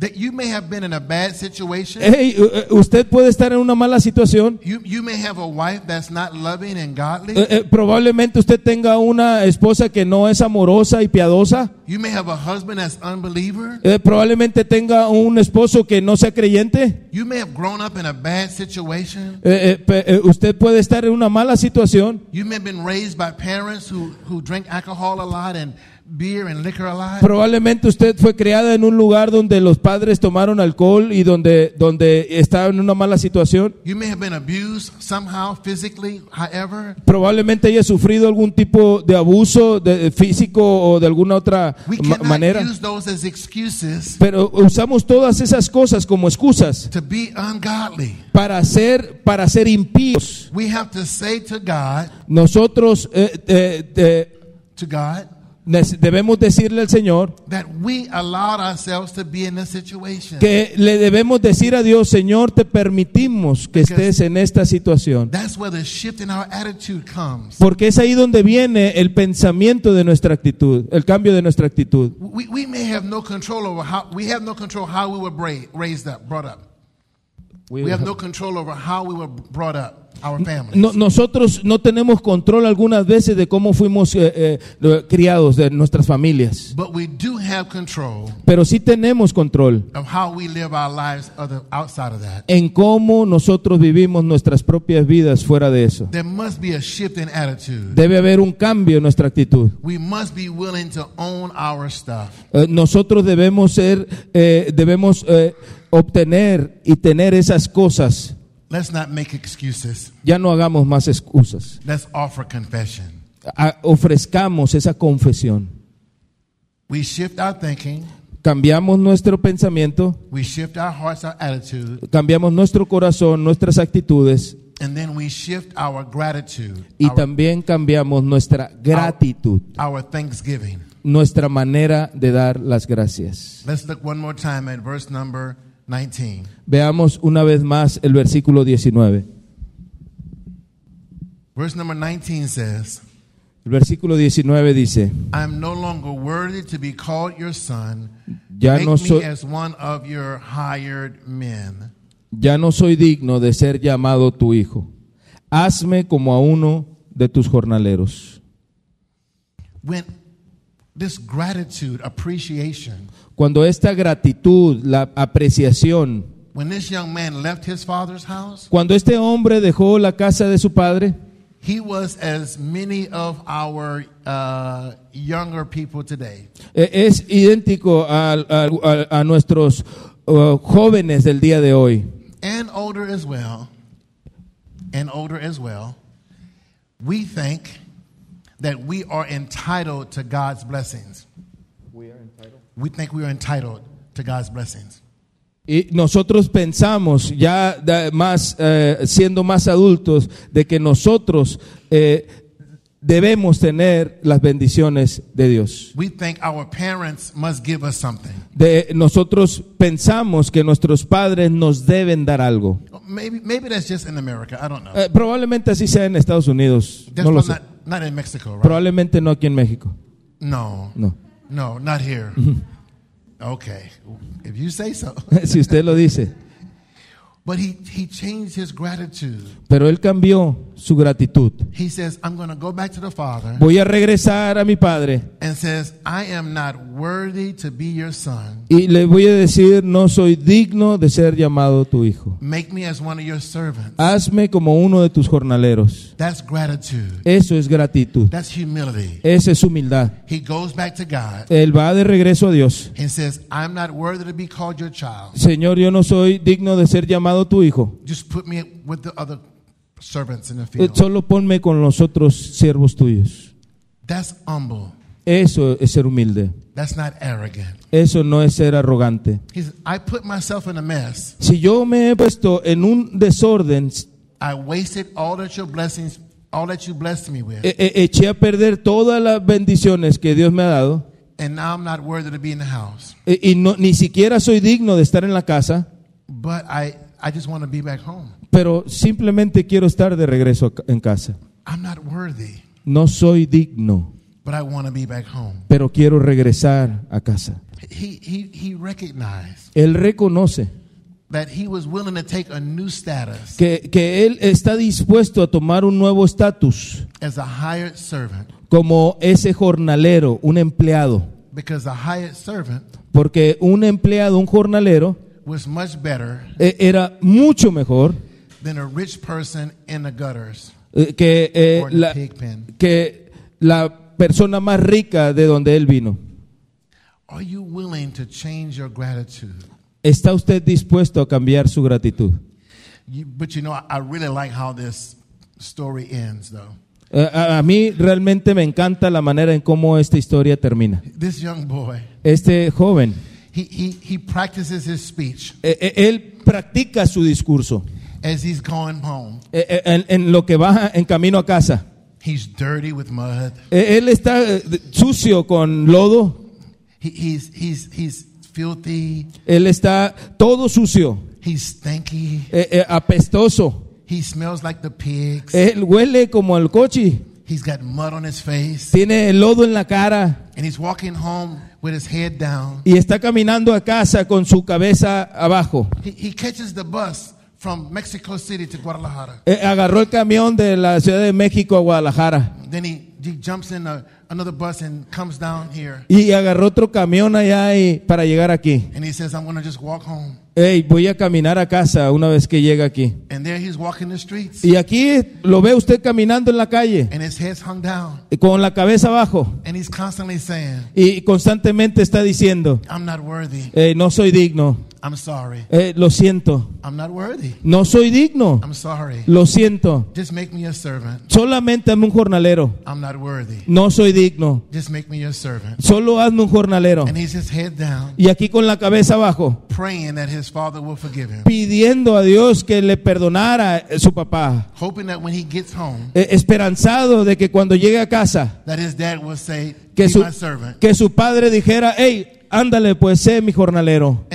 that you may have been in a bad situation. Hey, eh, usted puede estar en una mala situación. You, you may have a wife that's not loving and godly. Eh, eh, probablemente usted tenga una esposa que no es amorosa y piadosa. You may have a husband that's unbeliever. Eh, probablemente tenga un esposo que no sea creyente. You may have grown up in a bad situation. Eh, eh, eh, usted puede estar en una mala situación. You may have been raised by parents who, who drink alcohol a lot and beer and liquor a lot. Probablemente usted fue criada en un lugar donde los padres tomaron alcohol y donde, donde estaba en una mala situación. You may have been abused somehow, physically, however. Probablemente haya sufrido algún tipo de abuso de- físico o de alguna otra We ma- manera. use those as excuses Pero usamos todas esas cosas como excusas to be ungodly. para ser, para ser impíos. We have to say to God, Nosotros eh, eh, eh, to God, debemos decirle al Señor that we allowed ourselves to be in this situation. que le debemos decir a Dios, Señor, te permitimos que Because- estés en esta situación. That's where the shift in our attitude comes. Porque es ahí donde viene el pensamiento de nuestra actitud, el cambio de nuestra actitud. We, we may have no control over how we have no control how we were raised up, brought up. We have no control over how we were brought up. our families. No- nosotros no tenemos control algunas veces de cómo fuimos eh, eh, criados, de nuestras familias, But we do have control pero sí tenemos control of how we live our lives other, outside of that. en cómo nosotros vivimos nuestras propias vidas fuera de eso. There must be a shift in attitude. Debe haber un cambio en nuestra actitud. We must be willing to own our stuff. Eh, nosotros debemos ser, debemos obtener y tener esas cosas. Let's not make excuses. Ya no hagamos más excusas. Let's offer confession. A- ofrezcamos esa confesión. We shift our thinking, Cambiamos nuestro pensamiento, we shift our hearts, our attitude, cambiamos nuestro corazón, nuestras actitudes and then we shift our gratitude, y our, también cambiamos nuestra gratitud, our thanksgiving. nuestra manera de dar las gracias. Let's look one more time at verse number 19. Veamos una vez más el versículo 19. Verse number 19 says, El versículo 19 dice, I'm no longer worthy to be called your son. Ya Make no me as one of your hired men. ya no soy digno de ser llamado tu hijo. Hazme como a uno de tus jornaleros. When this gratitude, appreciation, Cuando esta gratitud, la apreciación, when this young man left his father's house, cuando este hombre dejó la casa de su padre, he was as many of our uh, younger people today. eh, es idéntico a, a- a- a nuestros uh, jóvenes del día de hoy. and older as well, and older as well, we think that we are entitled to God's blessings. We think we are entitled to God's blessings. Y nosotros pensamos, ya más, eh, siendo más adultos, de que nosotros eh, debemos tener las bendiciones de Dios. We think our parents must give us something. De, nosotros pensamos que nuestros padres nos deben dar algo. Maybe, maybe that's just in America. I don't know. Eh, probablemente así sea en Estados Unidos. That's No lo sé. not, not in Mexico, right? Probablemente no aquí en México. No, No. No, not here. Mm-hmm. okay, if you say so. si usted lo dice. But he, he changed his gratitude. Pero él cambió su gratitud. He says, I'm going to go back to the Father Voy a regresar a mi padre and says, I am not worthy to be your son. y le voy a decir, no soy digno de ser llamado tu hijo. Make me as one of your servants. Hazme como uno de tus jornaleros. That's gratitude. Eso es gratitud. That's humility. Esa es humildad. He goes back to God Él va de regreso a Dios. and says, I'm not worthy to be called your child. Señor, yo no soy digno de ser llamado tu hijo. Just put me with the other servants in the Eh, field. Solo ponme con los otros siervos tuyos. That's humble. Eso es ser humilde. That's not arrogant. Eso no es ser arrogante. He I put myself in a mess. Si yo me he puesto en un desorden, I wasted all that your blessings, all that you blessed me with, e- e- eché a perder todas las bendiciones que Dios me ha dado and now I'm not worthy to be in the house. e- y no, ni siquiera soy digno de estar en la casa, But I, I just want to be back home. Pero simplemente quiero estar de regreso en casa. I'm not worthy, No soy digno, but I want to be back home. pero quiero regresar a casa. He, he, he recognized Él reconoce that he was willing to take a new status que, que Él está dispuesto a tomar un nuevo estatus as a hired servant como ese jornalero, un empleado, because a hired servant porque un empleado, un jornalero, was much better eh, era mucho mejor than a rich person in the gutters eh, que, eh, or in the la, pig pen. que la persona más rica de donde él vino. Are you willing to change your gratitude? ¿Está usted dispuesto a cambiar su gratitud? You, but you know, I, really like how this story ends, though. Eh, A, a mí realmente me encanta la manera en cómo esta historia termina. This young boy, Este joven, he, he, he practices his speech él practica su discurso as he's going home. eh, eh, en, en lo que va en camino a casa. He's dirty with mud. Eh, Él está sucio con lodo, He, he's, he's, he's filthy. él está todo sucio, He's stinky. eh, eh, apestoso. He smells like the pigs. Él huele como el coche, He's got mud on his face. tiene el lodo en la cara And he's walking home with his head down. y está caminando a casa con su cabeza abajo. He, he catches the bus from Mexico City to Guadalajara. Eh, agarró el camión de la Ciudad de México a Guadalajara Then he, he jumps in a, another bus and comes down here. y agarró otro camión allá y- para llegar aquí. And he says, I'm going to just walk home. Ey, voy a caminar a casa una vez que llegue aquí. And there he's walking the streets. Y aquí lo ve usted caminando en la calle And his head's hung down. con la cabeza abajo And he's constantly saying, y constantemente está diciendo, I'm not worthy. "Eh, no soy digno, I'm sorry. Eh, lo siento, I'm not worthy. no soy digno, I'm sorry. lo siento, Just make me a servant. solamente hazme un jornalero, I'm not worthy. no soy digno, Just make me your servant. solo hazme un jornalero. And he's his head down, Y aquí con la cabeza abajo, praying that his father will forgive him. pidiendo a Dios que le perdonara eh, su papá, Hoping that when he gets home, Eh, esperanzado de que cuando llegue a casa, that his dad will say, que su, my servant. que su padre dijera, hey, ándale pues, sé mi jornalero.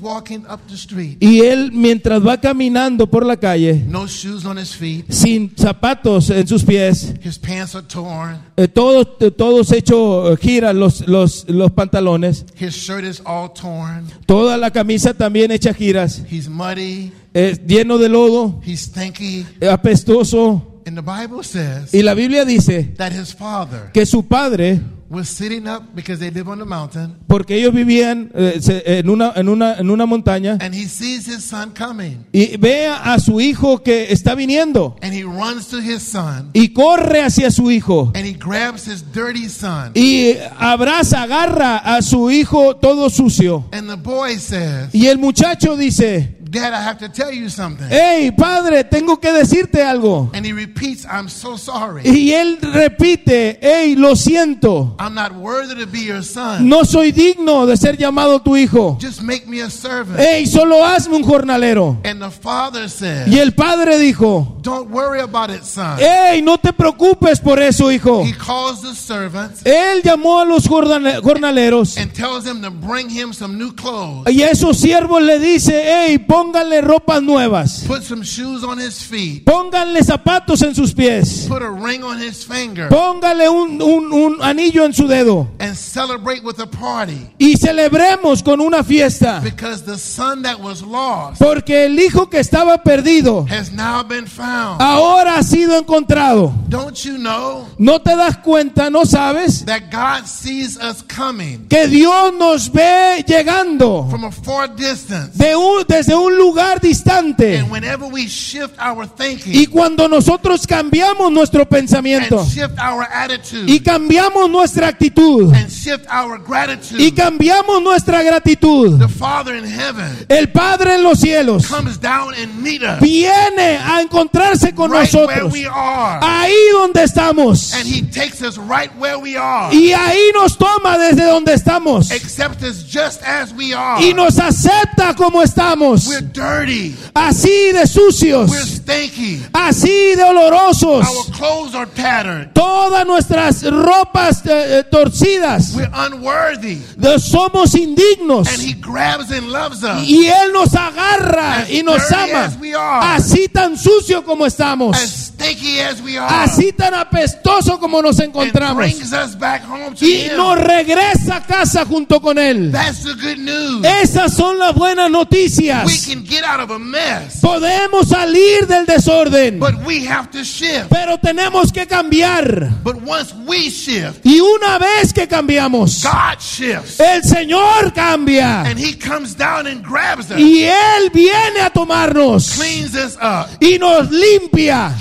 Walking up the street, Y él mientras va caminando por la calle, no shoes on his feet, sin zapatos en sus pies, his pants are torn, eh, todos, eh, todos hecho eh, giras los, los, los pantalones, his shirt is all torn, toda la camisa también hecha giras, he's muddy, eh, lleno de lodo, he's stinky. eh, apestoso. And the Bible says Y la Biblia dice that his father que su padre, was sitting up because they live on the mountain, porque ellos vivían eh, en, una, en, una, en una montaña, and he sees his son coming, y ve a su hijo que está viniendo. And he runs to his son, y corre hacia su hijo. And he grabs his dirty son. y abraza, agarra a su hijo todo sucio. And the boy says, Y el muchacho dice, Dad, I have to tell you something. hey padre, tengo que decirte algo. And he repeats, I'm so sorry. Y él repite, hey, lo siento, I'm not worthy to be your son. no soy digno de ser llamado tu hijo. Just make me a servant. Hey, solo hazme un jornalero. And the father says, Y el padre dijo, Don't worry about it, son. hey, no te preocupes por eso, hijo. He calls the servants Él llamó a los jornale- jornaleros and tells them to bring him some new clothes. y esos siervos le dice, hey, pónganle ropas nuevas, Put some shoes on his feet. pónganle zapatos en sus pies, Put a ring on his finger. póngale un, un- un anillo en su dedo And celebrate with a party. y celebremos con una fiesta, Because the son that was lost porque el hijo que estaba perdido has now been found. ahora ha sido encontrado. Don't you know ¿No te das cuenta, no sabes? that God sees us coming Que Dios nos ve llegando from a far distance? de un- desde un lugar distante. And whenever we shift our Y cuando nosotros cambiamos nuestro pensamiento y cambiamos nuestra actitud and shift our y cambiamos nuestra gratitud, the Father in heaven el Padre en los cielos comes down and meet us viene a encontrarse con nosotros, ahí donde estamos. And he takes us right where we are. Y ahí nos toma desde donde estamos Accepts us just as we are. y nos acepta como estamos. Así de We're sucios, stinky. así de olorosos. Our clothes are tattered. Todas nuestras ropas eh, eh, torcidas, We're unworthy. de- somos indignos. And he grabs and loves us. Y Él nos agarra y nos ama, as we are. así tan sucio como estamos, As stinky as we are. así tan apestoso como nos encontramos. Y nos regresa a casa junto con Él. That's the good news. Esas son las buenas We noticias. can get out of a mess. Podemos salir del desorden, But we have to shift. pero tenemos que cambiar. But once we shift, Y una vez que cambiamos, God shifts. el Señor cambia. And he comes down and grabs us. Y Él viene a tomarnos Cleans us up. y nos limpia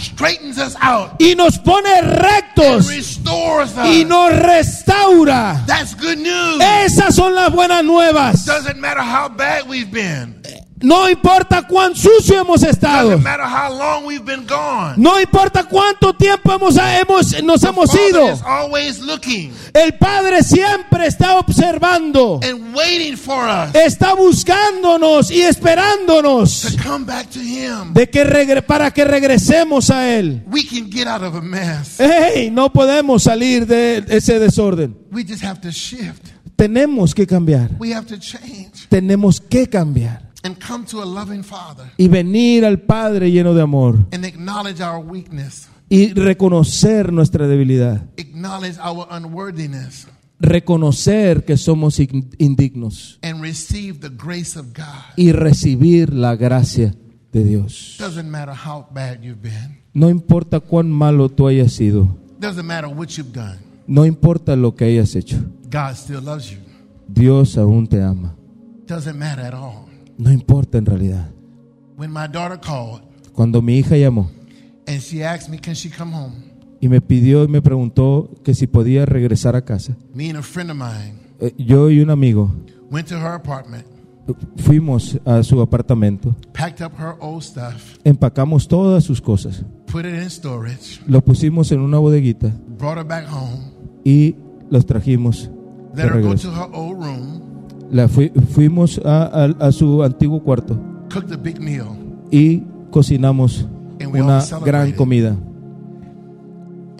us out. y nos pone And rectos restores y us. nos restaura. That's good news. Esas son las buenas nuevas. Doesn't matter how bad we've been. No importa cuán sucio hemos estado. Matter how long we've been gone. No importa cuánto tiempo hemos, hemos- nos hemos Father ido. is always looking El Padre siempre está observando. and waiting for us Está buscándonos y esperándonos to come back to Him. de que regre- para que regresemos a Él. We can get out of a mess. Hey, no podemos salir de ese desorden. We just have to shift. Tenemos que cambiar. We have to change Tenemos que cambiar and come to a loving Father y venir al Padre lleno de amor and acknowledge our weakness, y reconocer nuestra debilidad, acknowledge our unworthiness, reconocer que somos in- indignos and receive the grace of God y recibir la gracia de Dios. Doesn't matter how bad you've been. No importa cuán malo tú hayas sido, Doesn't matter what you've done. no importa lo que hayas hecho, God still loves you. Dios aún te ama. Doesn't matter at all. No importa en realidad. When my daughter called Cuando mi hija llamó and she asked me, Can she come home? y me pidió y me preguntó que si podía regresar a casa, Me and a friend of mine eh, yo y un amigo went to her apartment, fuimos a su apartamento, packed up her old stuff, empacamos todas sus cosas, put it in storage, lo pusimos en una bodeguita brought her back home, y los trajimos de let her go regreso. to her old room, La fui- fuimos a, a- a su antiguo cuarto cooked a big meal, y cocinamos una gran comida.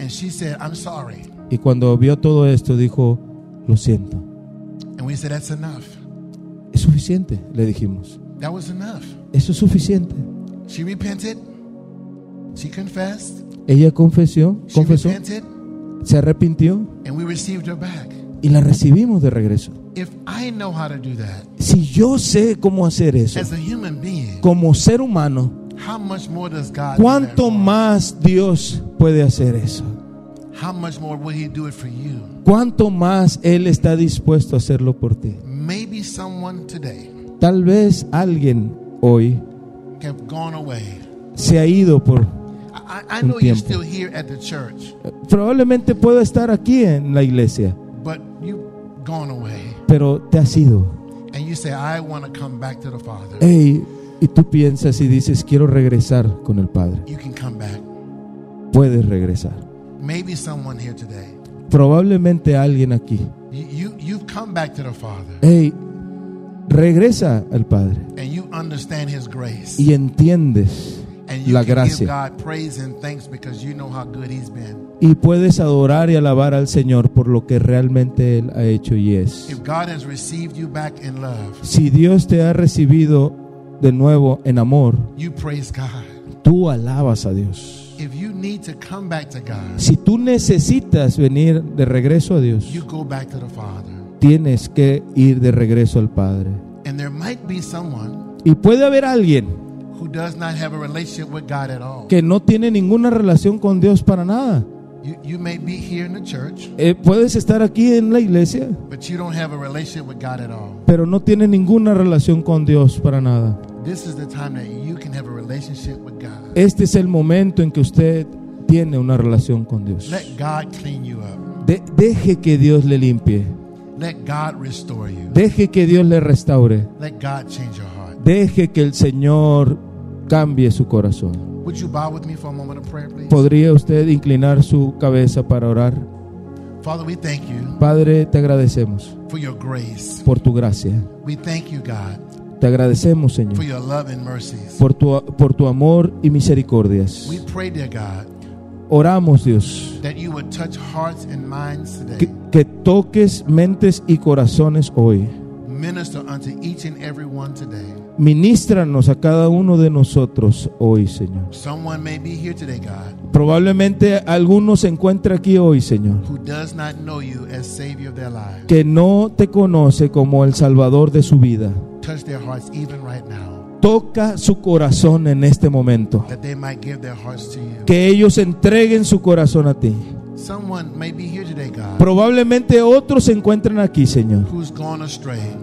And she said, I'm sorry. Y cuando vio todo esto dijo, lo siento. And we said, That's enough. Es suficiente, le dijimos. That was enough. Eso es suficiente. She repented. She confessed. Ella confesó, She confesó, repented. se arrepintió And we received her back. y la recibimos de regreso. If I know how to do that Si yo sé cómo hacer eso as a human being, como ser humano, how much more does God do ¿cuánto us? más Dios puede hacer eso? How much more will He do it for you? ¿Cuánto más Él está dispuesto a hacerlo por ti? Maybe someone today Tal vez alguien hoy have gone away. se ha ido por... I, I Un know you're tiempo. still here at the church, Probablemente pueda estar aquí en la iglesia, but you've gone away. Pero te has ido. And you say, I want to come back to the Father. Ey, y tú piensas y dices, quiero regresar con el Padre. You can come back. Puedes regresar. Maybe someone here today. Probablemente alguien aquí. You, you, you've come back to the Father Ey, regresa al Padre and you understand His grace. y entiendes la gracia. Y puedes adorar y alabar al Señor por lo que realmente Él ha hecho y es. Si Dios te ha recibido de nuevo en amor, tú alabas a Dios. Si tú necesitas venir de regreso a Dios, tienes que ir de regreso al Padre. Y puede haber alguien does not have a relationship with God at all. que no tiene ninguna relación con Dios para nada. You, you may be here in the church, Eh, puedes estar aquí en la iglesia, but you don't have a relationship with God at all. pero no tiene ninguna relación con Dios para nada. This is the time that you can have a relationship with God. Este es el momento en que usted tiene una relación con Dios. Let God clean you up. De- deje que Dios le limpie. Let God restore you. Deje que Dios le restaure. Let God change your heart. Deje que el Señor cambie su corazón. Would you bow with me for a moment of prayer, please? ¿Podría usted inclinar su cabeza para orar? Father, we thank you Padre, te agradecemos por tu gracia. We thank you, God, Te agradecemos, Señor, por tu, por tu amor y misericordias. We pray, dear God, Oramos, Dios, que, que toques mentes y corazones hoy. Ministranos a cada uno de nosotros hoy, Señor. Someone may be here today, God, Probablemente alguno se encuentra aquí hoy, Señor, who does not know you as Savior of their lives. que no te conoce como el Salvador de su vida. Touch their hearts even right now, Toca su corazón en este momento. that they might give their hearts to you. Que ellos entreguen su corazón a ti. Probablemente otros se encuentran aquí, Señor,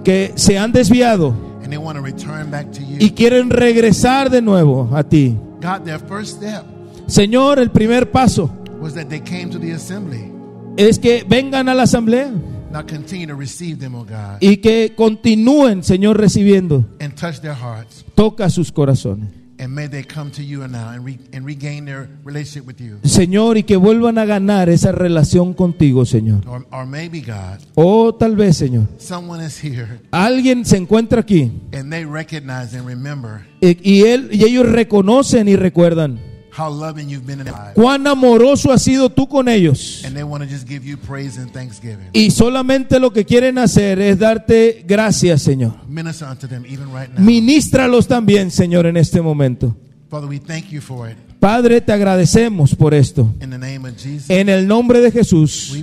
que se han desviado and they want to return back to y you. quieren regresar de nuevo a ti. God, their first step Señor, el primer paso was that they came to the assembly. es que vengan a la asamblea Now continue to receive them, oh God, y que continúen, Señor, recibiendo. and touch their hearts. Toca sus corazones. And may they come to you now and, re- and regain their relationship with you. Señor, y que vuelvan a ganar esa relación contigo, Señor. Or, or maybe, God, O tal vez, Señor, someone is here. Alguien se encuentra aquí. And they recognize and remember. Y, y él y ellos reconocen y recuerdan how loving you've been in their lives. cuán amoroso has sido tú con ellos. And they want to just give you praise and thanksgiving. Y solamente lo que quieren hacer es darte gracias, Señor. Minister unto them even right now. Ministralos también, Señor, en este momento. Father, we thank you for it. Padre, te agradecemos por esto. In the name of Jesus, En el nombre de Jesús,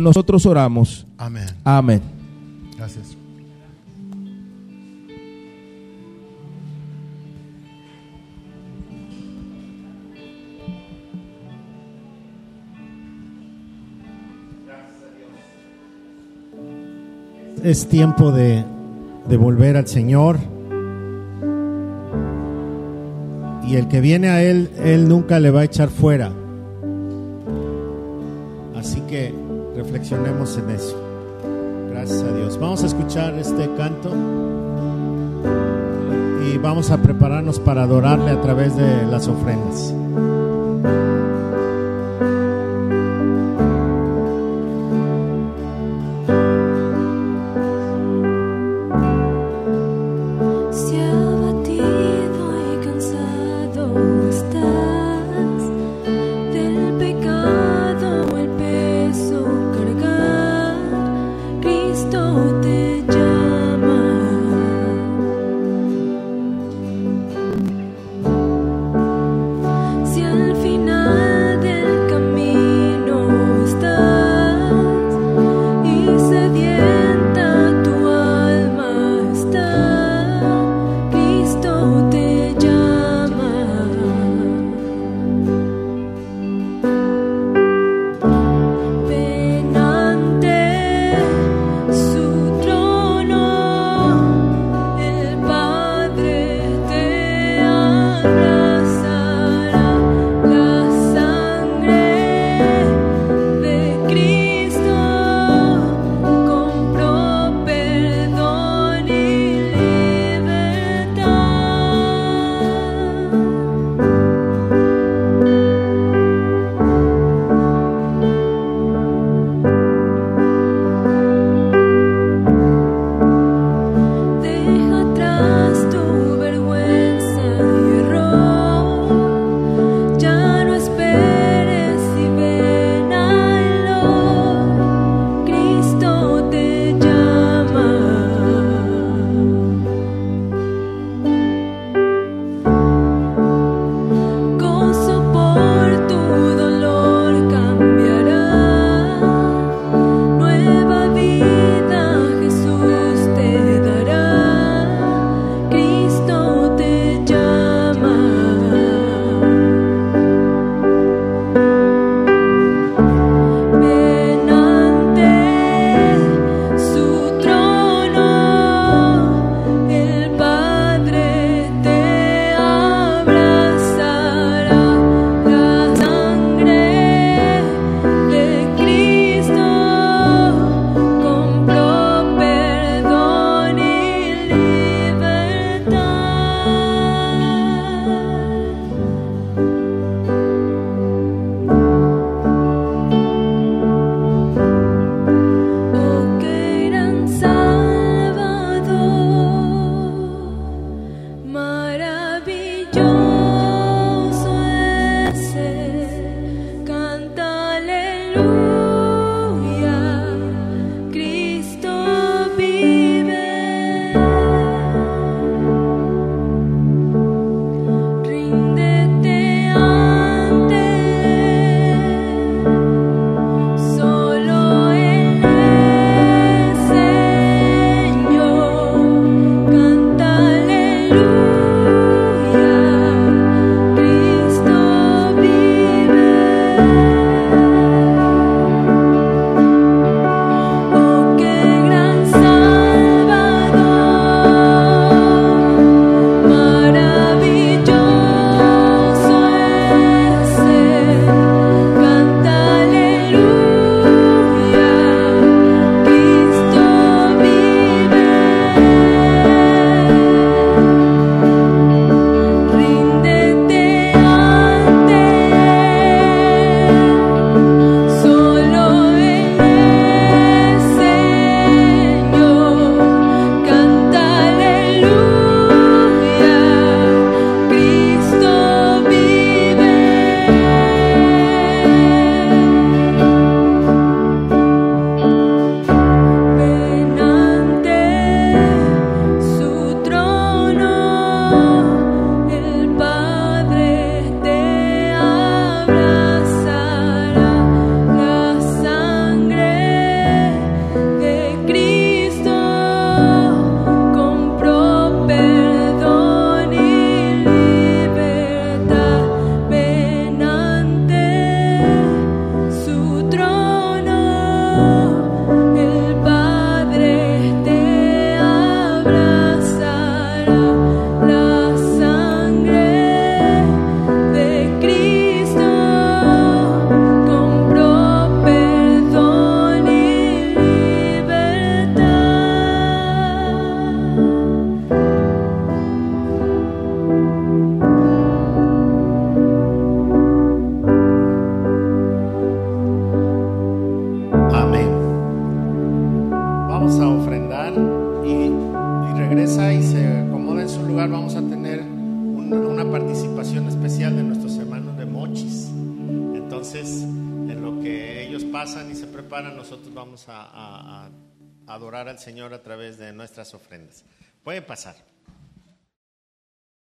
nosotros oramos. Amen. Amén. Es tiempo de, volver al Señor. Y el que viene a Él, Él nunca le va a echar fuera. Así que reflexionemos en eso. Gracias a Dios. Vamos a escuchar este canto y vamos a prepararnos para adorarle a través de las ofrendas. Ofrendas. Pueden pasar.